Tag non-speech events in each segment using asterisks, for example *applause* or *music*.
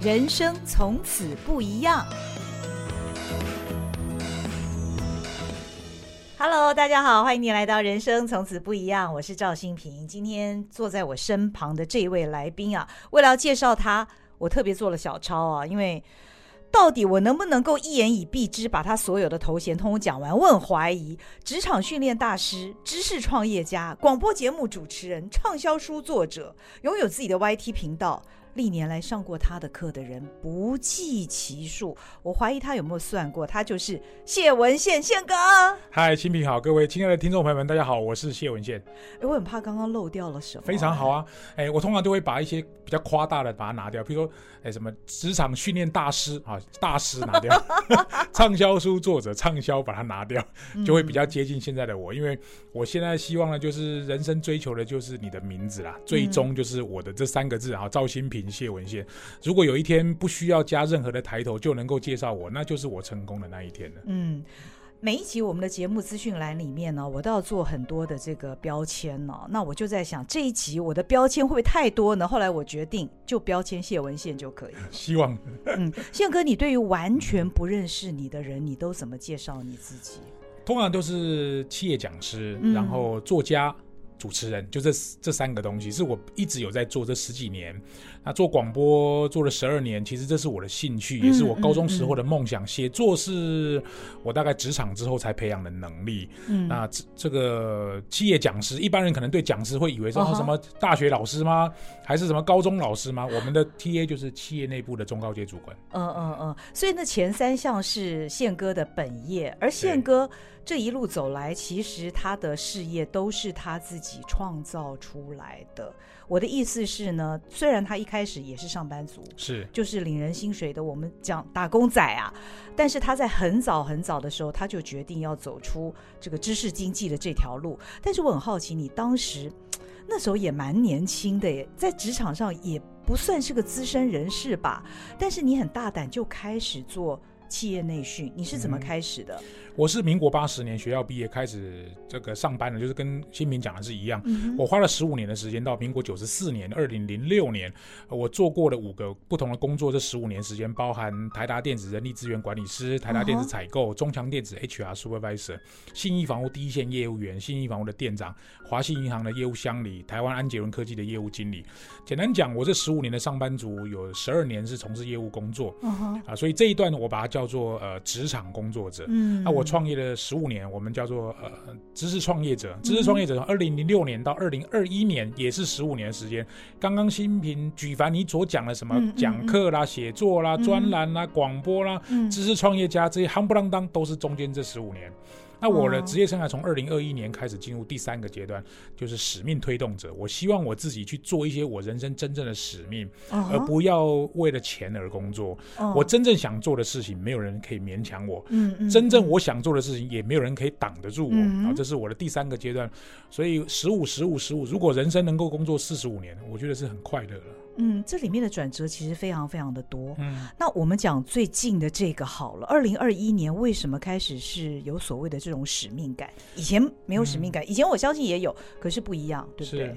人生从此不一样。Hello，大家好，欢迎你来到《人生从此不一样》，我是赵新平。今天坐在我身旁的这位来宾啊，为了要介绍他，我特别做了小抄啊，因为到底我能不能够一言以蔽之，把他所有的头衔通通讲完？我很怀疑。职场训练大师、知识创业家、广播节目主持人、畅销书作者，拥有自己的 YT 频道。历年来上过他的课的人不计其数，我怀疑他有没有算过，他就是谢文宪宪哥。嗨，新平好，各位亲爱的听众朋友们，大家好，我是谢文宪。哎，我很怕刚刚漏掉了什么。非常好啊，哎，我通常都会把一些比较夸大的把它拿掉，比如说，哎，什么职场训练大师啊，大师拿掉，*laughs* 畅销书作者畅销把它拿掉，就会比较接近现在的我，因为我现在希望呢，就是人生追求的就是你的名字啦，最终就是我的这三个字啊，赵心屏。谢文宪，如果有一天不需要加任何的抬头就能够介绍我，那就是我成功的那一天了。嗯，每一集我们的节目资讯栏里面呢，我都要做很多的这个标签呢。那我就在想，这一集我的标签会不会太多呢？后来我决定就标签谢文宪就可以。*laughs* 希望。嗯，宪哥，你对于完全不认识你的人，你都怎么介绍你自己？通常都是企业讲师，然后作家。嗯主持人就这这三个东西是我一直有在做这十几年，那做广播做了十二年，其实这是我的兴趣，也是我高中时候的梦想。写作是我大概职场之后才培养的能力。那这这个企业讲师，一般人可能对讲师会以为说是什么大学老师吗？还是什么高中老师吗？我们的 TA 就是企业内部的中高阶主管。嗯嗯嗯，所以那前三项是宪哥的本业，而宪哥。这一路走来，其实他的事业都是他自己创造出来的。我的意思是呢，虽然他一开始也是上班族，是就是领人薪水的，我们讲打工仔啊，但是他在很早很早的时候，他就决定要走出这个知识经济的这条路。但是我很好奇，你当时那时候也蛮年轻的耶，在职场上也不算是个资深人士吧，但是你很大胆就开始做企业内训，你是怎么开始的？嗯我是民国八十年学校毕业开始这个上班的，就是跟新民讲的是一样。我花了十五年的时间，到民国九十四年，二零零六年，我做过了五个不同的工作。这十五年时间，包含台达电子人力资源管理师、台达电子采购、中强电子 HR Supervisor、信义房屋第一线业务员、信义房屋的店长、华信银行的业务乡里、台湾安捷伦科技的业务经理。简单讲，我这十五年的上班族有十二年是从事业务工作，啊，所以这一段我把它叫做呃职场工作者。嗯，那我。创业了十五年，我们叫做呃知识创业者。知识创业者从二零零六年到二零二一年，也是十五年的时间。刚刚新平举凡你所讲的什么讲课啦、写作啦、专栏啦、广播啦、知识创业家这些夯不啷当，都是中间这十五年。那我的职业生涯从二零二一年开始进入第三个阶段，就是使命推动者。我希望我自己去做一些我人生真正的使命，而不要为了钱而工作。我真正想做的事情，没有人可以勉强我。真正我想做的事情，也没有人可以挡得住我。啊，这是我的第三个阶段。所以十五、十五、十五，如果人生能够工作四十五年，我觉得是很快乐了。嗯，这里面的转折其实非常非常的多。嗯，那我们讲最近的这个好了，二零二一年为什么开始是有所谓的这种使命感？以前没有使命感，嗯、以前我相信也有，可是不一样，对不对？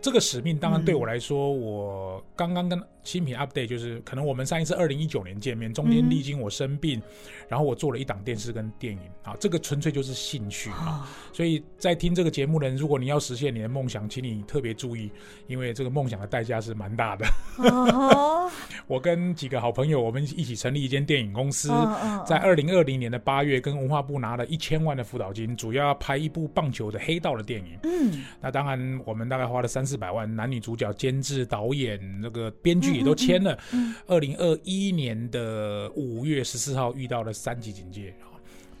这个使命当然对我来说，嗯、我刚刚跟。心屏 update 就是可能我们上一次二零一九年见面，中间历经我生病，嗯、然后我做了一档电视跟电影啊，这个纯粹就是兴趣啊。哦、所以在听这个节目的人，如果你要实现你的梦想，请你特别注意，因为这个梦想的代价是蛮大的。哦、*laughs* 我跟几个好朋友，我们一起成立一间电影公司，哦、在二零二零年的八月，跟文化部拿了一千万的辅导金，主要要拍一部棒球的黑道的电影。嗯，那当然我们大概花了三四百万，男女主角、监制、导演、那个编剧。也都签了。二零二一年的五月十四号遇到了三级警戒，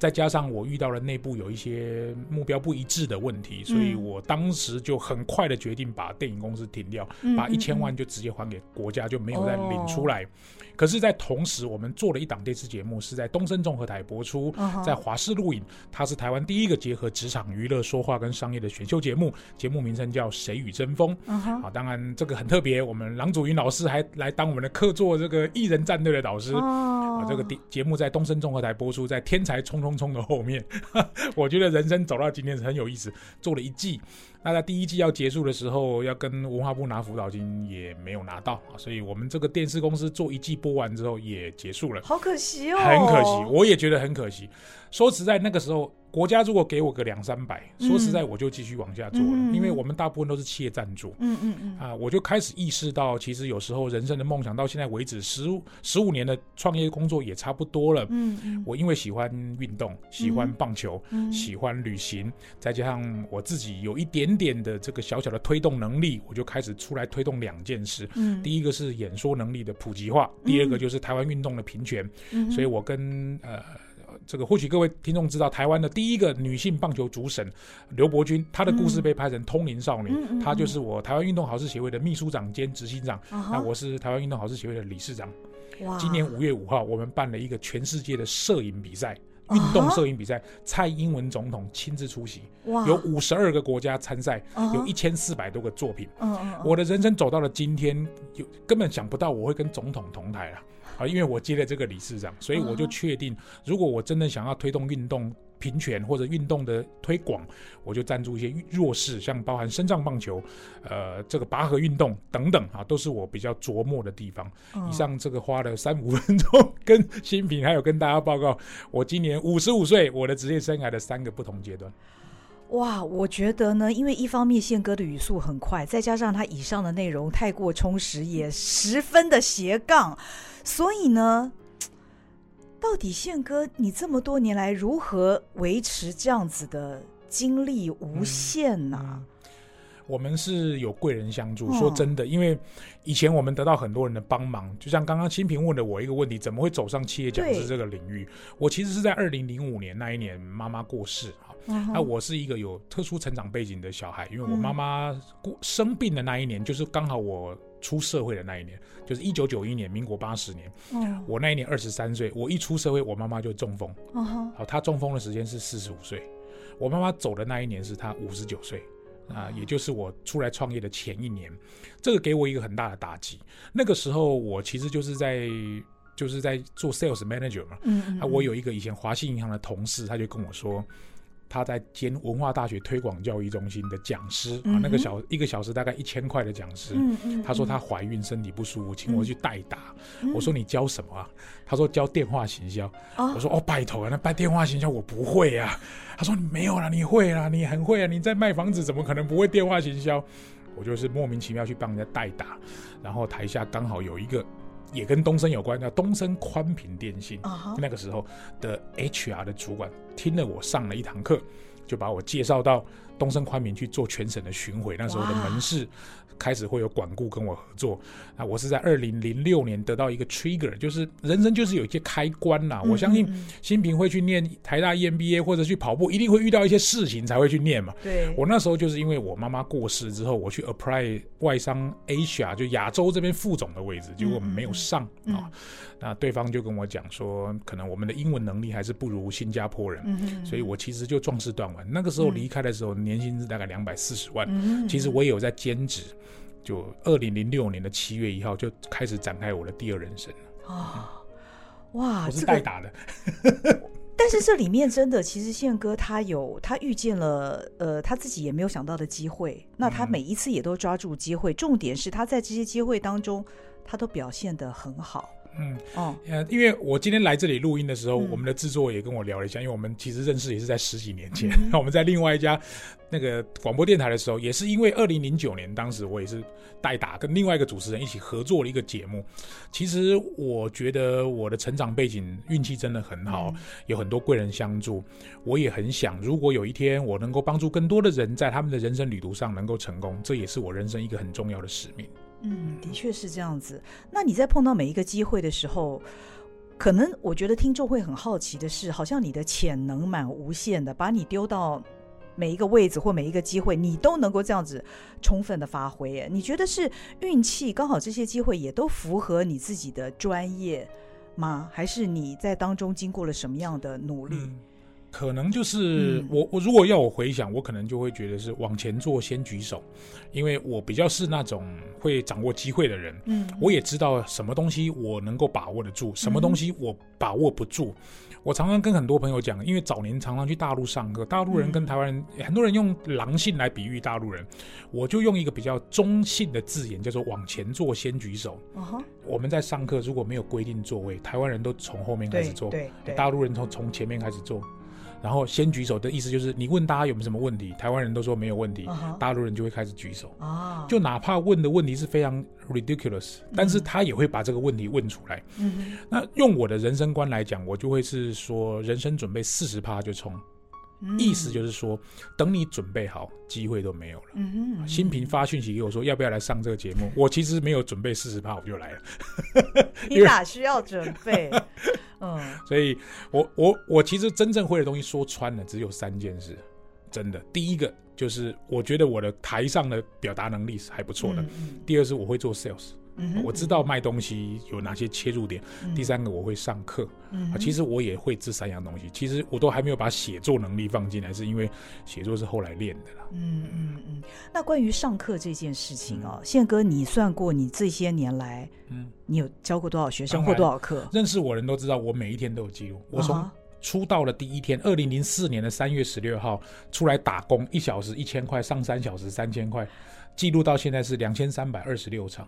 再加上我遇到了内部有一些目标不一致的问题，所以我当时就很快的决定把电影公司停掉，把一千万就直接还给国家，就没有再领出来。可是，在同时，我们做了一档电视节目，是在东森综合台播出，在华视录影。它是台湾第一个结合职场、娱乐、说话跟商业的选秀节目，节目名称叫《谁与争锋》。啊，当然这个很特别，我们郎祖筠老师还来当我们的客座这个艺人战队的导师。啊，这个节目在东森综合台播出，在《天才冲冲冲》的后面。*laughs* 我觉得人生走到今天是很有意思，做了一季。那在第一季要结束的时候，要跟文化部拿辅导金也没有拿到啊，所以我们这个电视公司做一季播完之后也结束了，好可惜哦，很可惜，我也觉得很可惜。说实在，那个时候。国家如果给我个两三百，说实在，我就继续往下做了，嗯、因为我们大部分都是企业赞助。嗯嗯嗯啊，我就开始意识到，其实有时候人生的梦想到现在为止十十五年的创业工作也差不多了。嗯嗯，我因为喜欢运动，喜欢棒球，嗯、喜欢旅行，再加上我自己有一点点的这个小小的推动能力，我就开始出来推动两件事。嗯，第一个是演说能力的普及化，第二个就是台湾运动的平权。嗯，所以我跟呃。这个或许各位听众知道，台湾的第一个女性棒球主审刘伯君，她的故事被拍成《通灵少女》，嗯，她就是我台湾运动好事协会的秘书长兼执行长，嗯，那我是台湾运动好事协会的理事长。哇！今年五月五号，我们办了一个全世界的摄影比赛，运动摄影比赛，蔡英文总统亲自出席，哇！有五十二个国家参赛，有一千四百多个作品。嗯，我的人生走到了今天，有根本想不到我会跟总统同台了。啊，因为我接了这个理事长，所以我就确定，如果我真的想要推动运动平权或者运动的推广，我就赞助一些弱势，像包含身障棒球，呃，这个拔河运动等等啊，都是我比较琢磨的地方。以上这个花了三五分钟，跟新品还有跟大家报告，我今年五十五岁，我的职业生涯的三个不同阶段。哇，我觉得呢，因为一方面宪哥的语速很快，再加上他以上的内容太过充实，也十分的斜杠，所以呢，*tsk* 到底宪哥你这么多年来如何维持这样子的精力无限呢？啊？嗯嗯我们是有贵人相助，说真的，因为以前我们得到很多人的帮忙，就像刚刚新平问了我一个问题，怎么会走上企业讲师这个领域？我其实是在二零零五年那一年，妈妈过世哈，那我是一个有特殊成长背景的小孩，因为我妈妈过生病的那一年，就是刚好我出社会的那一年，就是一九九一年，民国八十年，我那一年二十三岁，我一出社会，我妈妈就中风，好，她中风的时间是四十五岁，我妈妈走的那一年是她五十九岁。啊，也就是我出来创业的前一年，这个给我一个很大的打击。那个时候我其实就是在就是在做 sales manager 嘛，嗯，嗯，啊，我有一个以前华信银行的同事，他就跟我说。他在兼文化大学推广教育中心的讲师啊，那个小一个小时大概一千块的讲师。他说他怀孕身体不舒服，请我去代打。我说你教什么啊？他说教电话行销。我说哦，拜托啊，那办电话行销我不会啊。他说你没有啦，你会啦，你很会啊。你在卖房子，怎么可能不会电话行销？我就是莫名其妙去帮人家代打，然后台下刚好有一个。也跟东升有关，叫东升宽频电信。Uh huh. 那个时候的 HR 的主管听了我上了一堂课，就把我介绍到东升宽频去做全省的巡回。那时候的门市。开始会有管顾跟我合作，啊，我是在二零零六年得到一个 trigger，就是人生就是有一些开关呐。嗯嗯嗯，我相信新平会去念台大 EMBA 或者去跑步，一定会遇到一些事情才会去念嘛。对，我那时候就是因为我妈妈过世之后，我去 apply 外商 Asia 就亚洲这边副总的位置，结果没有上啊。那对方就跟我讲说，可能我们的英文能力还是不如新加坡人，所以我其实就壮士断腕。那个时候离开的时候，年薪是大概两百四十万。其实我也有在兼职。就二零零六年的七月一号就开始展开我的第二人生了啊！哇，我是代打的，這個、但是这里面真的，其实宪哥他有他遇见了呃他自己也没有想到的机会，那他每一次也都抓住机会，嗯、重点是他在这些机会当中，他都表现得很好。嗯哦，呃，因为我今天来这里录音的时候，嗯、我们的制作也跟我聊了一下，因为我们其实认识也是在十几年前，嗯、*laughs* 我们在另外一家那个广播电台的时候，也是因为二零零九年，当时我也是代打，跟另外一个主持人一起合作了一个节目。其实我觉得我的成长背景运气真的很好，嗯、有很多贵人相助。我也很想，如果有一天我能够帮助更多的人在他们的人生旅途上能够成功，这也是我人生一个很重要的使命。嗯，的确是这样子。那你在碰到每一个机会的时候，可能我觉得听众会很好奇的是，好像你的潜能蛮无限的，把你丢到每一个位置或每一个机会，你都能够这样子充分的发挥。你觉得是运气刚好这些机会也都符合你自己的专业吗？还是你在当中经过了什么样的努力？嗯可能就是、嗯、我我如果要我回想，我可能就会觉得是往前做先举手，因为我比较是那种会掌握机会的人，嗯，我也知道什么东西我能够把握得住，什么东西我把握不住。嗯我常常跟很多朋友讲，因为早年常常去大陆上课，大陆人跟台湾人，嗯、很多人用狼性来比喻大陆人，我就用一个比较中性的字眼，叫做“往前坐，先举手”。Uh-huh. 我们在上课如果没有规定座位，台湾人都从后面开始坐，大陆人从从前面开始坐。然后先举手的意思就是，你问大家有没有什么问题，台湾人都说没有问题，uh-huh. 大陆人就会开始举手。Uh-huh. 就哪怕问的问题是非常 ridiculous，但是他也会把这个问题问出来。Uh-huh. 那用我的人生观来讲，我就会是说，人生准备四十趴就冲。意思就是说，等你准备好，机会都没有了。嗯哼，新平发讯息给我说，要不要来上这个节目？我其实没有准备四十趴，我就来了。*laughs* 你哪需要准备？*laughs* 嗯，所以我我我其实真正会的东西说穿了，只有三件事。真的，第一个就是我觉得我的台上的表达能力是还不错的。第二是我会做 sales。嗯、我知道卖东西有哪些切入点。嗯、第三个，我会上课。嗯，其实我也会这三样东西。其实我都还没有把写作能力放进来，是因为写作是后来练的啦。嗯嗯嗯。那关于上课这件事情哦，宪、嗯、哥，你算过你这些年来，嗯，你有教过多少学生或多少课？认识我人都知道，我每一天都有记录。我从出道的第一天，二零零四年的三月十六号出来打工，一小时一千块，上三小时三千块，记录到现在是两千三百二十六场。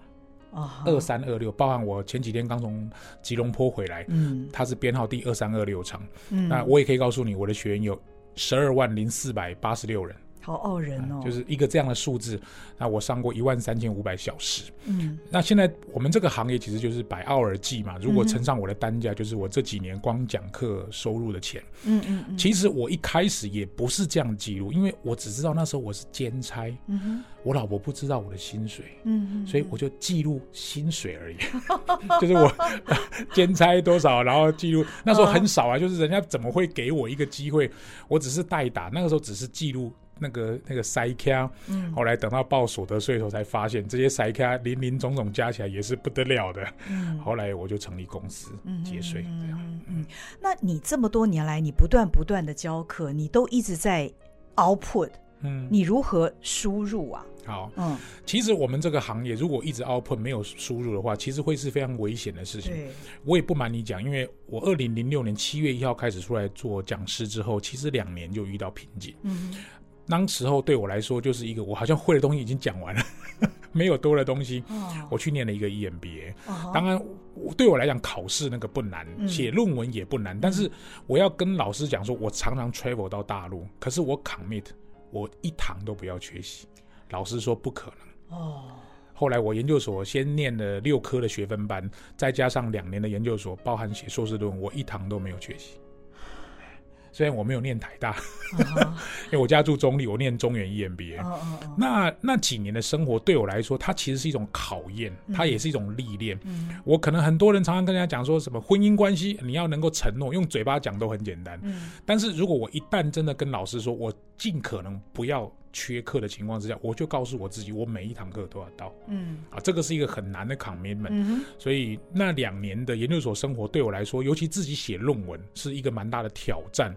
二三二六，包含我前几天刚从吉隆坡回来，嗯，它是编号第二三二六场，嗯，那我也可以告诉你，我的学员有十二万零四百八十六人。好傲人哦，就是一个这样的数字。那我上过一万三千五百小时。嗯，那现在我们这个行业其实就是百奥尔计嘛。如果乘上我的单价，就是我这几年光讲课收入的钱。嗯嗯嗯。其实我一开始也不是这样记录，因为我只知道那时候我是兼差。嗯。我老婆不知道我的薪水。嗯嗯。所以我就记录薪水而已。*laughs* 就是我 *laughs* 兼差多少，然后记录。那时候很少啊，就是人家怎么会给我一个机会？我只是代打，那个时候只是记录。那个那个塞卡，嗯后来等到报所得税的时候才发现，这些塞卡林林总总加起来也是不得了的。嗯，后来我就成立公司节税这样。嗯嗯，那你这么多年来，你不断不断的教课，你都一直在 output，嗯，你如何输入啊？好，嗯，其实我们这个行业如果一直 output 没有输入的话，其实会是非常危险的事情。对，我也不瞒你讲，因为我二零零六年七月一号开始出来做讲师之后，其实两年就遇到瓶颈。嗯。当时候对我来说就是一个，我好像会的东西已经讲完了，*laughs* 没有多的东西。我去念了一个 EMBA，当然对我来讲考试那个不难，写论文也不难。但是我要跟老师讲说，我常常 travel 到大陆，可是我 commit，我一堂都不要缺席。老师说不可能。哦。后来我研究所先念了六科的学分班，再加上两年的研究所，包含写硕士论文，我一堂都没有缺席。虽然我没有念台大，uh-huh. *laughs* 因为我家住中立，我念中原 EMBA。Uh-huh. 那那几年的生活对我来说，它其实是一种考验，它也是一种历练。Uh-huh. 我可能很多人常常跟人家讲说什么婚姻关系，你要能够承诺，用嘴巴讲都很简单。Uh-huh. 但是如果我一旦真的跟老师说，我尽可能不要。缺课的情况之下，我就告诉我自己，我每一堂课都要到。嗯，啊，这个是一个很难的 commitment。嗯，所以那两年的研究所生活对我来说，尤其自己写论文是一个蛮大的挑战。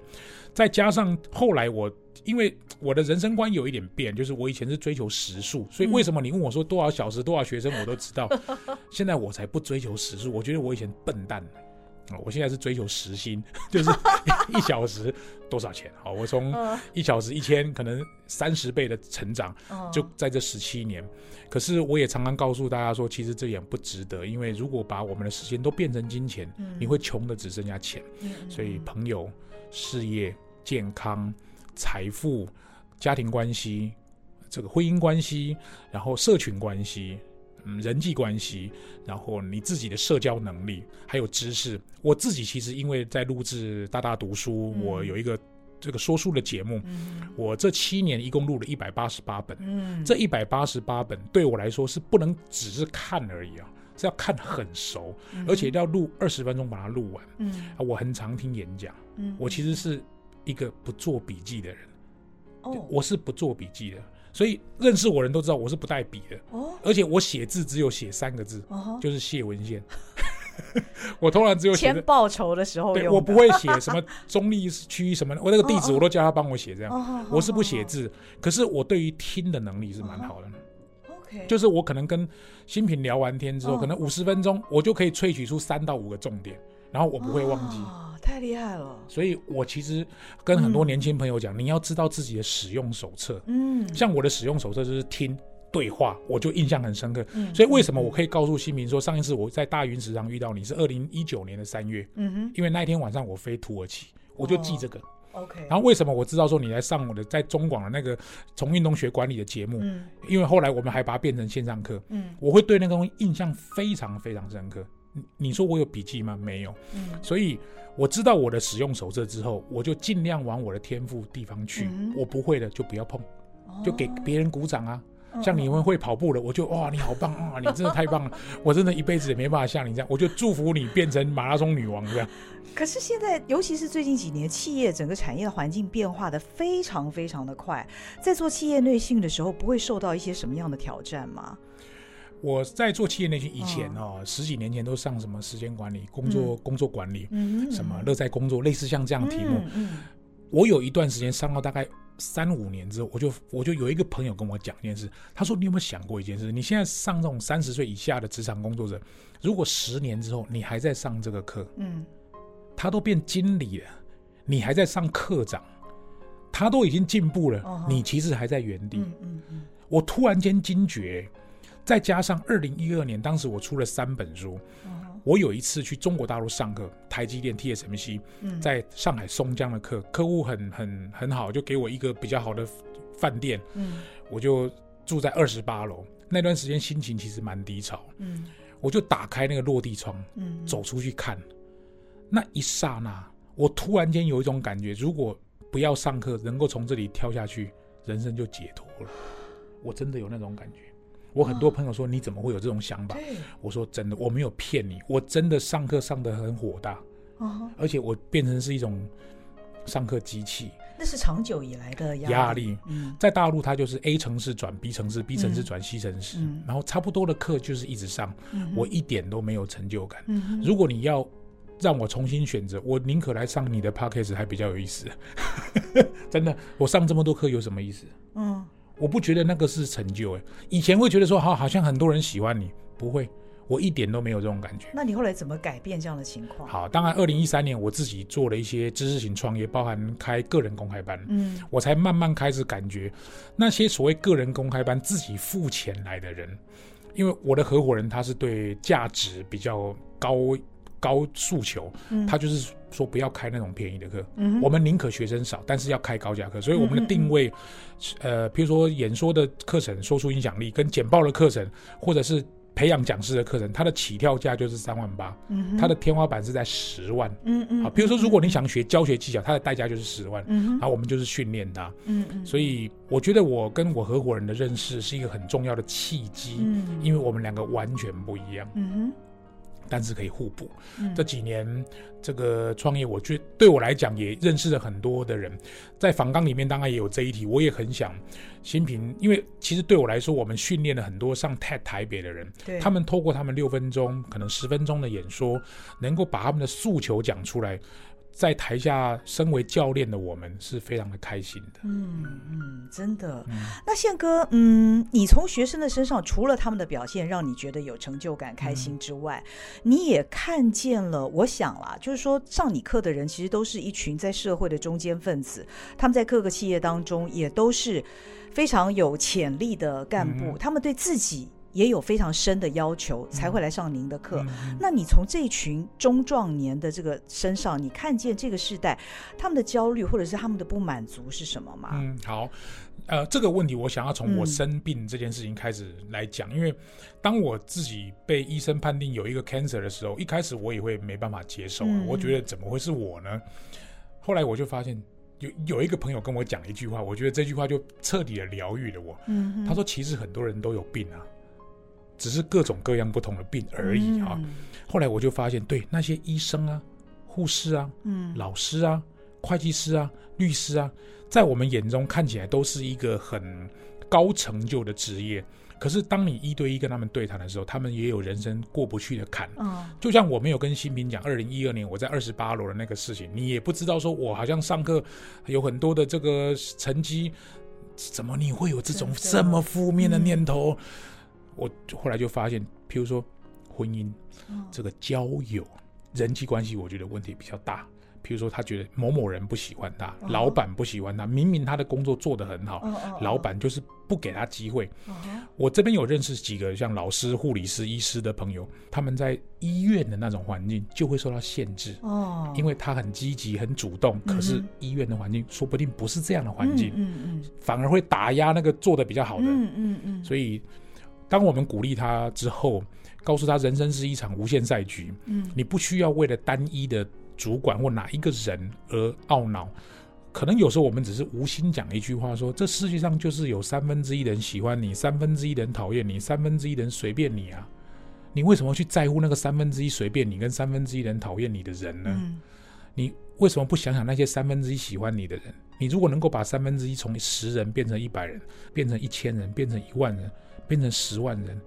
再加上后来我，因为我的人生观有一点变，就是我以前是追求时数，所以为什么你问我说多少小时、多少学生，我都知道。*laughs* 现在我才不追求时数，我觉得我以前笨蛋。我现在是追求时薪，就是一 *laughs* 小时多少钱？好，我从一小时一千，可能三十倍的成长，就在这十七年。可是我也常常告诉大家说，其实这也不值得，因为如果把我们的时间都变成金钱，你会穷的只剩下钱。所以朋友、事业、健康、财富、家庭关系、这个婚姻关系，然后社群关系。嗯，人际关系，然后你自己的社交能力，还有知识。我自己其实因为在录制大大读书，嗯、我有一个这个说书的节目，嗯、我这七年一共录了一百八十八本。嗯，这一百八十八本对我来说是不能只是看而已啊，是要看很熟，嗯、而且要录二十分钟把它录完。嗯，啊，我很常听演讲。嗯，我其实是一个不做笔记的人。哦，我是不做笔记的。所以认识我人都知道我是不带笔的，哦，而且我写字只有写三个字，哦，就是谢文宪。*laughs* 我通常只有写签报酬的时候用的，对，我不会写什么中立区什么，我那个地址我都叫他帮我写这样。我是不写字，可是我对于听的能力是蛮好的。哦、OK，就是我可能跟新品聊完天之后，哦、可能五十分钟，我就可以萃取出三到五个重点，然后我不会忘记。哦、太厉害了！所以我其实跟很多年轻朋友讲，嗯、你要知道自己的使用手册。嗯，像我的使用手册就是听。对话我就印象很深刻，嗯、所以为什么我可以告诉新民说，上一次我在大云石上遇到你是二零一九年的三月，嗯哼，因为那一天晚上我飞土耳其，我就记这个、哦、，OK。然后为什么我知道说你来上我的在中广的那个从运动学管理的节目？嗯，因为后来我们还把它变成线上课，嗯，我会对那个东西印象非常非常深刻。你说我有笔记吗？没有，嗯，所以我知道我的使用手册之后，我就尽量往我的天赋地方去，嗯、我不会的就不要碰，就给别人鼓掌啊。像你们会跑步的，我就哇，你好棒啊！你真的太棒了，*laughs* 我真的一辈子也没办法像你这样，我就祝福你变成马拉松女王这样。*laughs* 可是现在，尤其是最近几年，企业整个产业的环境变化的非常非常的快，在做企业内训的时候，不会受到一些什么样的挑战吗？我在做企业内训以前哦，十几年前都上什么时间管理、工作工作管理，什么乐在工作，类似像这样的题目。我有一段时间上到大概。三五年之后，我就我就有一个朋友跟我讲一件事，他说：“你有没有想过一件事？你现在上这种三十岁以下的职场工作者，如果十年之后你还在上这个课，嗯，他都变经理了，你还在上课长，他都已经进步了，哦、你其实还在原地。我突然间惊觉，再加上二零一二年，当时我出了三本书。哦”我有一次去中国大陆上课，台积电 TSMC，在上海松江的课，客户很很很好，就给我一个比较好的饭店，嗯，我就住在二十八楼。那段时间心情其实蛮低潮，嗯，我就打开那个落地窗，嗯，走出去看，那一刹那，我突然间有一种感觉，如果不要上课，能够从这里跳下去，人生就解脱了。我真的有那种感觉。我很多朋友说，你怎么会有这种想法？我说真的，我没有骗你，我真的上课上的很火大，而且我变成是一种上课机器。那是长久以来的压力。在大陆，它就是 A 城市转 B 城市，B 城市转 C 城市，然后差不多的课就是一直上，我一点都没有成就感。如果你要让我重新选择，我宁可来上你的 Podcast 还比较有意思。*laughs* 真的，我上这么多课有什么意思？嗯。我不觉得那个是成就哎，以前会觉得说好，好像很多人喜欢你，不会，我一点都没有这种感觉。那你后来怎么改变这样的情况？好，当然，二零一三年我自己做了一些知识型创业，包含开个人公开班，嗯，我才慢慢开始感觉那些所谓个人公开班自己付钱来的人，因为我的合伙人他是对价值比较高。高诉求，他就是说不要开那种便宜的课，嗯、我们宁可学生少，但是要开高价课。所以我们的定位，呃，比如说演说的课程，说出影响力，跟简报的课程，或者是培养讲师的课程，它的起跳价就是三万八，嗯，它的天花板是在十万，嗯嗯。好，比如说如果你想学教学技巧，它的代价就是十万，嗯，然后我们就是训练它，嗯嗯。所以我觉得我跟我合伙人的认识是一个很重要的契机，嗯，因为我们两个完全不一样，嗯哼。但是可以互补。嗯、这几年这个创业，我觉得对我来讲也认识了很多的人。在访纲里面当然也有这一题，我也很想新平，因为其实对我来说，我们训练了很多上 TED 台北的人，对他们透过他们六分钟、可能十分钟的演说，能够把他们的诉求讲出来。在台下，身为教练的我们是非常的开心的。嗯嗯，真的。嗯、那宪哥，嗯，你从学生的身上，除了他们的表现让你觉得有成就感、开心之外，嗯、你也看见了。我想啦，就是说上你课的人，其实都是一群在社会的中间分子，他们在各个企业当中也都是非常有潜力的干部，嗯、他们对自己。也有非常深的要求才会来上您的课。那你从这群中壮年的这个身上，你看见这个世代他们的焦虑或者是他们的不满足是什么吗？嗯，好，呃，这个问题我想要从我生病这件事情开始来讲，嗯、因为当我自己被医生判定有一个 cancer 的时候，一开始我也会没办法接受，嗯、我觉得怎么会是我呢？后来我就发现有有一个朋友跟我讲一句话，我觉得这句话就彻底的疗愈了我。嗯，他说其实很多人都有病啊。只是各种各样不同的病而已啊！嗯、后来我就发现，对那些医生啊、护士啊、嗯、老师啊、会计师啊、律师啊，在我们眼中看起来都是一个很高成就的职业，可是当你一对一跟他们对谈的时候，他们也有人生过不去的坎。嗯，就像我没有跟新平讲，二零一二年我在二十八楼的那个事情，你也不知道说我好像上课有很多的这个成绩，怎么你会有这种这么负面的念头？嗯、我后来就发现，譬如说婚姻，嗯、这个交友、人际关系，我觉得问题比较大。譬如说，他觉得某某人不喜欢他，哦、老板不喜欢他，明明他的工作做得很好，老板就是不给他机会。哦、我这边有认识几个像老师、护理师、医师的朋友，他们在医院的那种环境就会受到限制。哦，因为他很积极、很主动，可是医院的环境说不定不是这样的环境，嗯嗯，嗯反而会打压那个做的比较好的。嗯嗯，嗯嗯所以，当我们鼓励他之后，告诉他人生是一场无限赛局，嗯，你不需要为了单一的。主管或哪一个人而懊恼，可能有时候我们只是无心讲一句话说，说这世界上就是有三分之一的人喜欢你，三分之一的人讨厌你，三分之一的人随便你啊！你为什么去在乎那个三分之一随便你跟三分之一人讨厌你的人呢？嗯、你为什么不想想那些三分之一喜欢你的人？你如果能够把三分之一从十人变成一百人，变成一千人，变成一万人，变成十万人。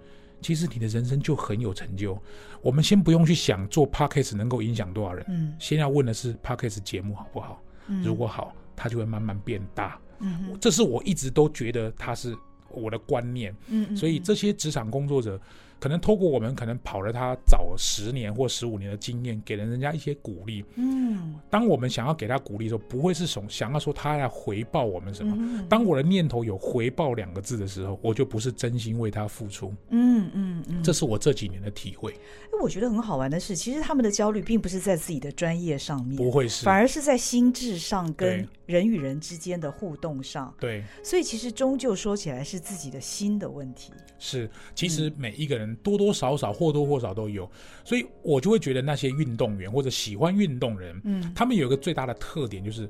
其实你的人生就很有成就。我们先不用去想做 Podcast 能够影响多少人，嗯，先要问的是 Podcast 节目好不好？嗯，如果好，它就会慢慢变大。嗯，这是我一直都觉得它是我的观念。嗯，嗯，嗯，所以这些职场工作者。可能透过我们可能跑了他早十年或十五年的经验，给了人家一些鼓励。嗯，当我们想要给他鼓励的时候，不会是从想要说他来回报我们什么。嗯、当我的念头有回报两个字的时候，我就不是真心为他付出。嗯嗯嗯，嗯嗯这是我这几年的体会。我觉得很好玩的是，其实他们的焦虑并不是在自己的专业上面，不会是，反而是在心智上跟人与人之间的互动上。对，所以其实终究说起来是自己的心的问题。是，其实每一个人多多少少或多或少都有，所以我就会觉得那些运动员或者喜欢运动人，嗯，他们有一个最大的特点就是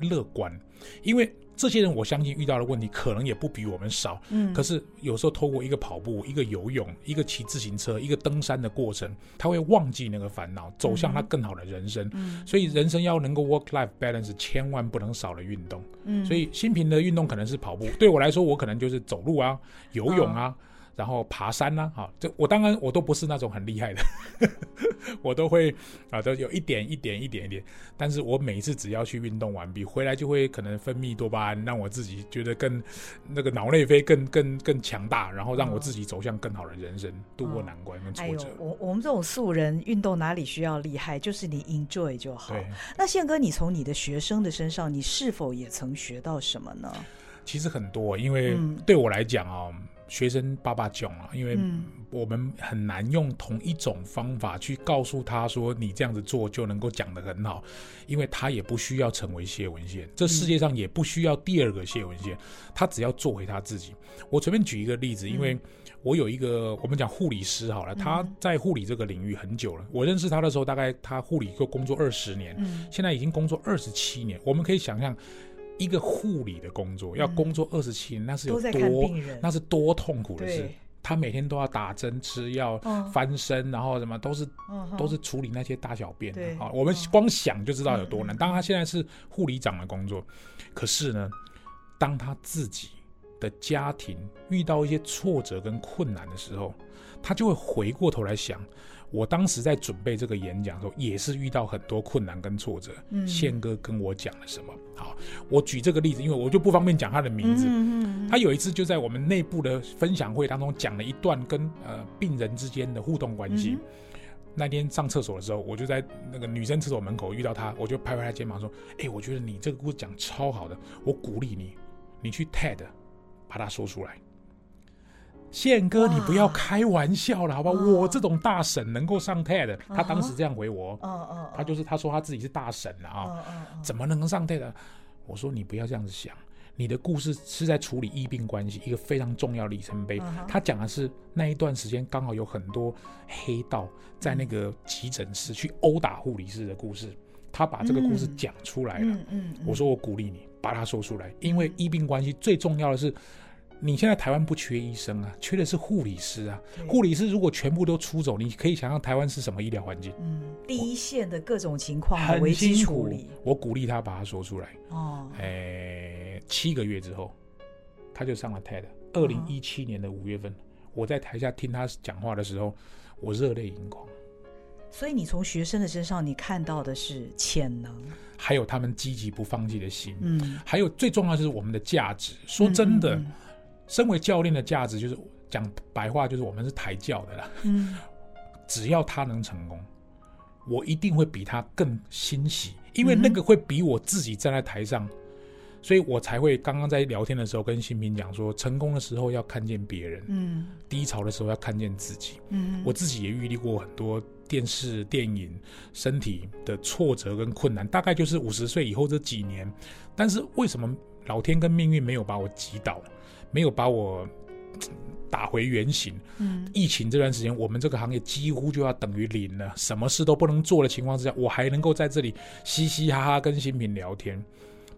乐观，因为。这些人我相信遇到的问题可能也不比我们少，嗯，可是有时候透过一个跑步、一个游泳、一个骑自行车、一个登山的过程，他会忘记那个烦恼，走向他更好的人生。嗯，所以人生要能够 work-life balance，千万不能少了运动。嗯，所以新平的运动可能是跑步，对我来说，我可能就是走路啊、游泳啊。哦然后爬山呐，哈，这我当然我都不是那种很厉害的，*laughs* 我都会啊，都有一点一点一点一点。但是我每一次只要去运动完毕回来，就会可能分泌多巴胺，让我自己觉得更那个脑内啡更更更强大，然后让我自己走向更好的人生，度过难关跟挫折。哎、我我们这种素人运动哪里需要厉害？就是你 enjoy 就好。那宪哥，你从你的学生的身上，你是否也曾学到什么呢？其实很多，因为对我来讲啊。嗯学生爸爸囧啊，因为我们很难用同一种方法去告诉他说，你这样子做就能够讲得很好，因为他也不需要成为谢文宪，这世界上也不需要第二个谢文宪，他只要做回他自己。我随便举一个例子，因为我有一个我们讲护理师好了，他在护理这个领域很久了，我认识他的时候大概他护理就工作二十年，现在已经工作二十七年，我们可以想象。一个护理的工作要工作二十七年，那是有多那是多痛苦的事。他每天都要打针、吃药、翻身，然后什么都是都是处理那些大小便。啊，我们光想就知道有多难。当他现在是护理长的工作，可是呢，当他自己的家庭遇到一些挫折跟困难的时候，他就会回过头来想。我当时在准备这个演讲的时候，也是遇到很多困难跟挫折。嗯，宪哥跟我讲了什么？好，我举这个例子，因为我就不方便讲他的名字。嗯，他有一次就在我们内部的分享会当中讲了一段跟呃病人之间的互动关系。那天上厕所的时候，我就在那个女生厕所门口遇到他，我就拍拍他肩膀说：“哎，我觉得你这个故事讲超好的，我鼓励你，你去 TED 把它说出来。”宪哥，你不要开玩笑了，好吧？我这种大神能够上 TED，他当时这样回我，他就是他说他自己是大神了啊，怎么能上 TED？我说你不要这样子想，你的故事是在处理医病关系，一个非常重要的里程碑。他讲的是那一段时间刚好有很多黑道在那个急诊室去殴打护理师的故事，他把这个故事讲出来了。我说我鼓励你把它说出来，因为医病关系最重要的是。你现在台湾不缺医生啊，缺的是护理师啊。护理师如果全部都出走，你可以想象台湾是什么医疗环境？嗯，第一线的各种情况很危机处理。我鼓励他把它说出来。哦，诶，七个月之后，他就上了 TED。二零一七年的五月份，我在台下听他讲话的时候，我热泪盈眶。所以你从学生的身上，你看到的是潜能，还有他们积极不放弃的心，嗯，还有最重要的就是我们的价值。说真的，嗯嗯嗯、身为教练的价值，就是讲白话，就是我们是抬轿的啦。嗯，只要他能成功，我一定会比他更欣喜，因为那个会比我自己站在台上。所以我才会刚刚在聊天的时候跟新平讲说，成功的时候要看见别人，嗯，低潮的时候要看见自己，嗯，我自己也遇历过很多电视、电影、身体的挫折跟困难，大概就是五十岁以后这几年。但是为什么老天跟命运没有把我击倒，没有把我 *tsk* 打回原形？嗯，疫情这段时间，我们这个行业几乎就要等于零了，什么事都不能做的情况之下，我还能够在这里嘻嘻哈哈跟新平聊天。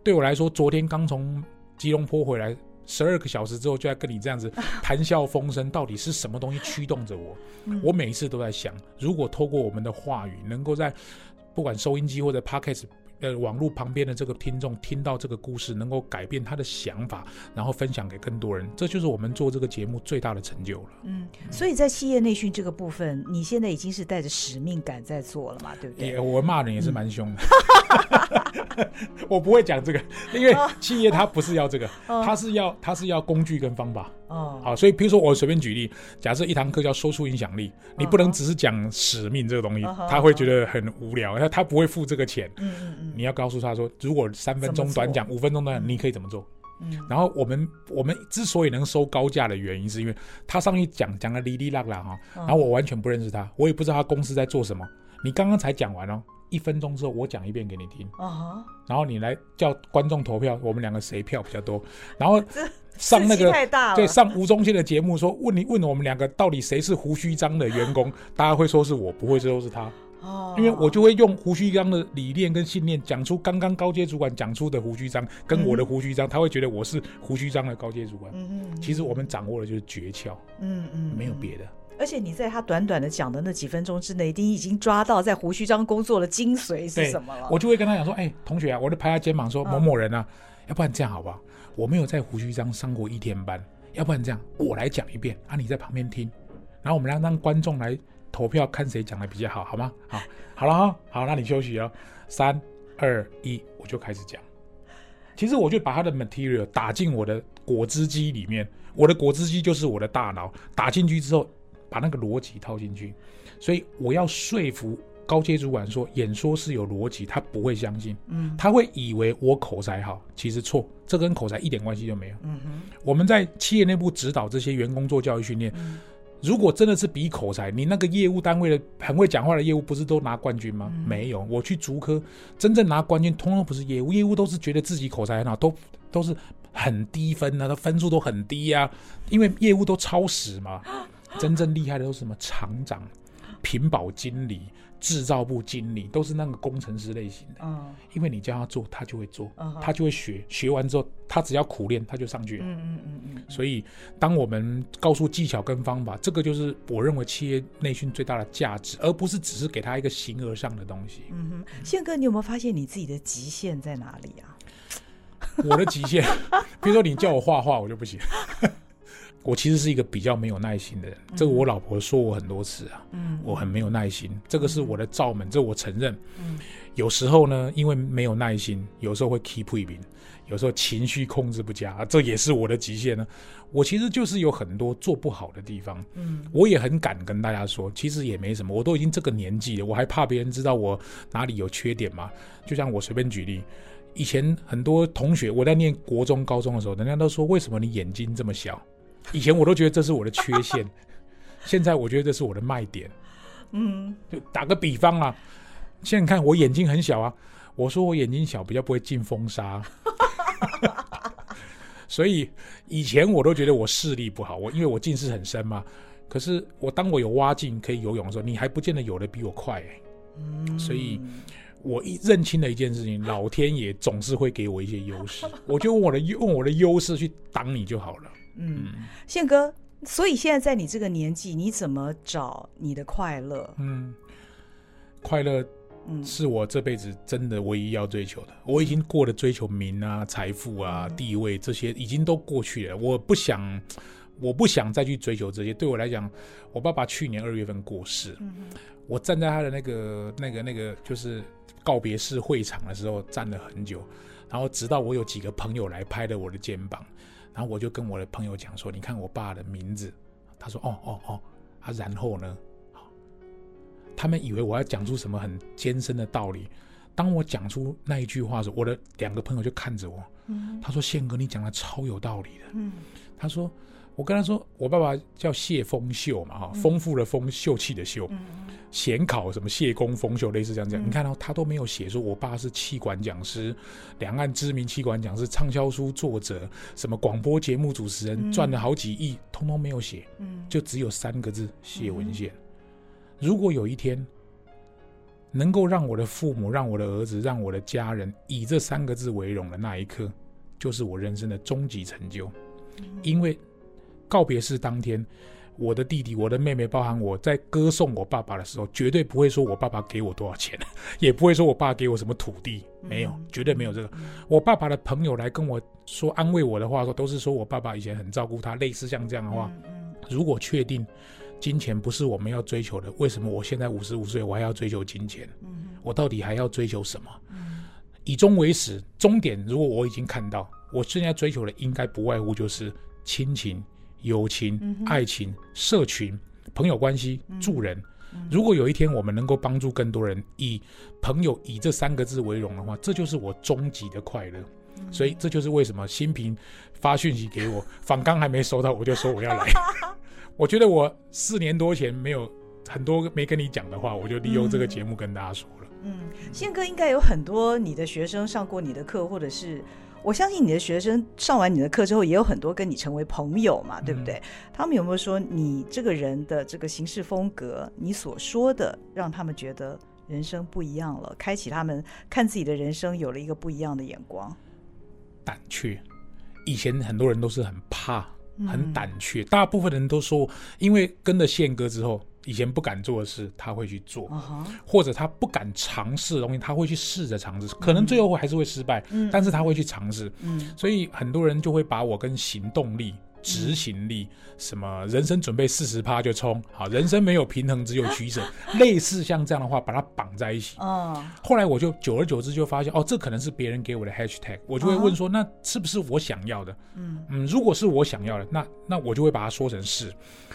对我来说，昨天刚从吉隆坡回来，十二个小时之后就在跟你这样子 *laughs* 谈笑风生。到底是什么东西驱动着我？我每一次都在想，如果透过我们的话语，能够在不管收音机或者 Podcast。呃，网络旁边的这个听众听到这个故事，能够改变他的想法，然后分享给更多人，这就是我们做这个节目最大的成就了。嗯，所以在企业内训这个部分，你现在已经是带着使命感在做了嘛，对不对？我骂人也是蛮凶的，嗯、*laughs* *laughs* 我不会讲这个，*laughs* 因为企业它不是要这个，哦、它是要它是要工具跟方法。哦，好，所以比如说我随便举例，假设一堂课叫说出影响力，你不能只是讲使命这个东西，他会觉得很无聊，他他不会付这个钱。嗯嗯嗯，你要告诉他说，如果三分钟短讲，五分钟短讲，你可以怎么做？嗯，然后我们我们之所以能收高价的原因，是因为他上去讲讲的哩哩啦啦哈，然后我完全不认识他，我也不知道他公司在做什么。你刚刚才讲完哦，一分钟之后我讲一遍给你听。啊，然后你来叫观众投票，我们两个谁票比较多？然后。*laughs* 上那个对上吴宗宪的节目说，问你问我们两个到底谁是胡须章的员工，大家会说是我，不会说是他，哦，因为我就会用胡须章的理念跟信念讲出刚刚高阶主管讲出的胡须章跟我的胡须张，他会觉得我是胡须章的高阶主管。嗯嗯，其实我们掌握的就是诀窍，嗯嗯，没有别的。而且你在他短短的讲的那几分钟之内，你已经抓到在胡须章工作的精髓是什么了。我就会跟他讲说，哎，同学啊，我就拍他肩膀说，某某人啊，要不然这样好不好？我没有在胡须章上过一天班，要不然这样，我来讲一遍啊，你在旁边听，然后我们让让观众来投票，看谁讲的比较好，好吗？好，好了哈，好，那你休息哦，三二一，我就开始讲。其实我就把他的 material 打进我的果汁机里面，我的果汁机就是我的大脑，打进去之后，把那个逻辑套进去，所以我要说服。高阶主管说演说是有逻辑，他不会相信，嗯，他会以为我口才好，其实错，这跟口才一点关系都没有。嗯哼，我们在企业内部指导这些员工做教育训练，嗯、如果真的是比口才，你那个业务单位的很会讲话的业务不是都拿冠军吗？嗯、没有，我去足科，真正拿冠军通通不是业务，业务都是觉得自己口才很好，都都是很低分啊，他分数都很低呀、啊，因为业务都超时嘛。*gasps* 真正厉害的都是什么厂长、品保经理。制造部经理都是那个工程师类型的，嗯，因为你叫他做，他就会做，他就会学，学完之后，他只要苦练，他就上去了，嗯嗯嗯嗯。所以，当我们告诉技巧跟方法，这个就是我认为企业内训最大的价值，而不是只是给他一个形而上的东西。嗯哼，宪哥，你有没有发现你自己的极限在哪里啊？我的极限，*laughs* 比如说你叫我画画，我就不行。我其实是一个比较没有耐心的人，嗯、这个我老婆说我很多次啊，嗯，我很没有耐心，这个是我的罩门，嗯、这我承认。嗯，有时候呢，因为没有耐心，有时候会 keep 不平，有时候情绪控制不佳，这也是我的极限呢。我其实就是有很多做不好的地方，嗯，我也很敢跟大家说，其实也没什么，我都已经这个年纪了，我还怕别人知道我哪里有缺点吗？就像我随便举例，以前很多同学，我在念国中、高中的时候，人家都说，为什么你眼睛这么小？以前我都觉得这是我的缺陷，现在我觉得这是我的卖点。嗯，就打个比方啊，现在你看我眼睛很小啊，我说我眼睛小比较不会进风沙，*laughs* 所以以前我都觉得我视力不好，我因为我近视很深嘛。可是我当我有蛙镜可以游泳的时候，你还不见得游的比我快欸。嗯，所以我一认清了一件事情，老天爷总是会给我一些优势，我就用我的用我的优势去挡你就好了。嗯，宪哥，所以现在在你这个年纪，你怎么找你的快乐？嗯，快乐嗯，是我这辈子真的唯一要追求的。我已经过了追求名啊、财富啊、地位这些，已经都过去了。我不想，我不想再去追求这些。对我来讲，我爸爸去年二月份过世，我站在他的那个、那个、那个，就是告别式会场的时候，站了很久。然后直到我有几个朋友来拍了我的肩膀，然后我就跟我的朋友讲说：“你看我爸的名字。”他说：“哦哦哦。”啊，然后呢？他们以为我要讲出什么很艰深的道理。当我讲出那一句话的时候，我的两个朋友就看着我。嗯、他说：“宪哥，你讲的超有道理的。嗯”他说。我跟他说，我爸爸叫谢丰秀嘛，哈，丰富的丰，秀气的秀，显考什么谢公丰秀，类似这样讲。你看到他都没有写说，我爸是气管讲师，两岸知名气管讲师，畅销书作者，什么广播节目主持人，赚了好几亿，通通没有写，就只有三个字：谢文宪。如果有一天能够让我的父母、让我的儿子、让我的家人以这三个字为荣的那一刻，就是我人生的终极成就，因为。告别式当天，我的弟弟、我的妹妹，包含我在歌颂我爸爸的时候，绝对不会说我爸爸给我多少钱，*laughs* 也不会说我爸给我什么土地，没有，绝对没有这个。我爸爸的朋友来跟我说安慰我的话，说都是说我爸爸以前很照顾他，类似像这样的话。如果确定金钱不是我们要追求的，为什么我现在五十五岁，我还要追求金钱？我到底还要追求什么？以终为始，终点如果我已经看到，我现在追求的应该不外乎就是亲情。友情、爱情、社群、朋友关系、助人。如果有一天我们能够帮助更多人，以朋友以这三个字为荣的话，这就是我终极的快乐。所以这就是为什么新平发讯息给我，访刚还没收到，我就说我要来。*laughs* 我觉得我四年多前没有很多没跟你讲的话，我就利用这个节目跟大家说了。嗯，宪哥应该有很多你的学生上过你的课，或者是。我相信你的学生上完你的课之后，也有很多跟你成为朋友嘛，对不对？嗯、他们有没有说你这个人的这个行事风格，你所说的，让他们觉得人生不一样了，开启他们看自己的人生有了一个不一样的眼光？胆怯，以前很多人都是很怕，很胆怯，嗯、大部分人都说，因为跟了宪哥之后。以前不敢做的事，他会去做；或者他不敢尝试的东西，他会去试着尝试。可能最后还是会失败，但是他会去尝试。所以很多人就会把我跟行动力。执行力，什么人生准备四十趴就冲，好，人生没有平衡，只有取舍，*laughs* 类似像这样的话，把它绑在一起。哦，后来我就久而久之就发现，哦，这可能是别人给我的 hashtag，我就会问说，那是不是我想要的？嗯嗯，如果是我想要的，那那我就会把它说成是。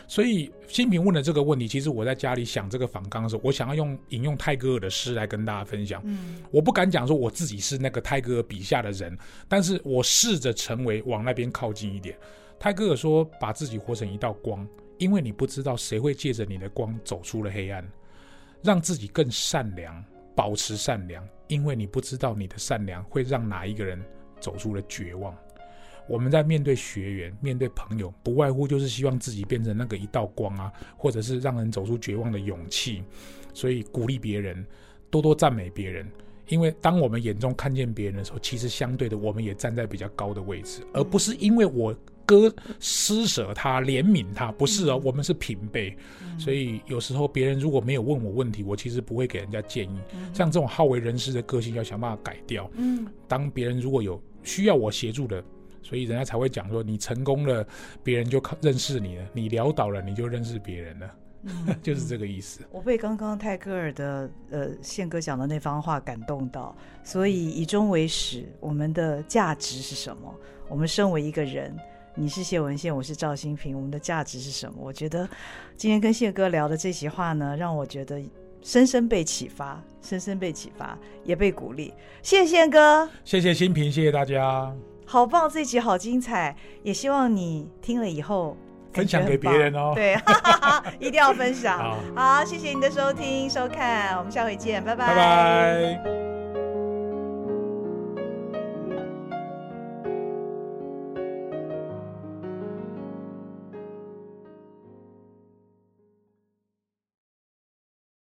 所以新平问的这个问题，其实我在家里想这个访纲的时候，我想要用引用泰戈尔的诗来跟大家分享。嗯，我不敢讲说我自己是那个泰戈尔笔下的人，但是我试着成为往那边靠近一点。泰戈尔说：“把自己活成一道光，因为你不知道谁会借着你的光走出了黑暗。让自己更善良，保持善良，因为你不知道你的善良会让哪一个人走出了绝望。我们在面对学员、面对朋友，不外乎就是希望自己变成那个一道光啊，或者是让人走出绝望的勇气。所以鼓励别人，多多赞美别人，因为当我们眼中看见别人的时候，其实相对的，我们也站在比较高的位置，而不是因为我。”割施舍他，怜悯他，不是哦，我们是平辈，嗯、所以有时候别人如果没有问我问题，我其实不会给人家建议。嗯、像这种好为人师的个性，要想办法改掉。嗯，当别人如果有需要我协助的，所以人家才会讲说，你成功了，别人就认识你了；你潦倒了，你就认识别人了。嗯、*laughs* 就是这个意思。我被刚刚泰戈尔的呃宪哥讲的那番话感动到，所以以终为始，我们的价值是什么？我们身为一个人。你是谢文宪，我是赵新平，我们的价值是什么？我觉得今天跟谢哥聊的这席话呢，让我觉得深深被启发，深深被启发，也被鼓励。谢谢宪哥，谢谢新平，谢谢大家，好棒，这集好精彩，也希望你听了以后分享给别人哦。对，*laughs* 一定要分享。好，好，谢谢你的收听收看，我们下回见，拜拜。拜拜。